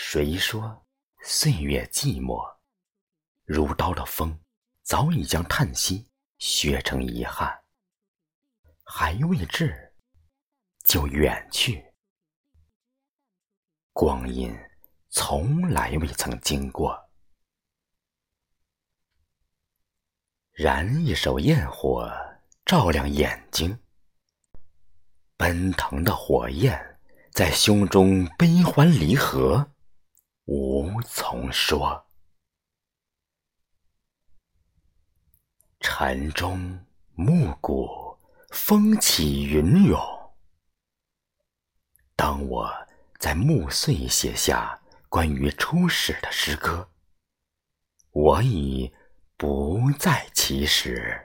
谁说岁月寂寞？如刀的风，早已将叹息削成遗憾。还未至，就远去。光阴从来未曾经过。燃一手焰火，照亮眼睛。奔腾的火焰在胸中悲欢离合，无从说。晨钟暮鼓。风起云涌。当我在暮岁写下关于初始的诗歌，我已不在其时。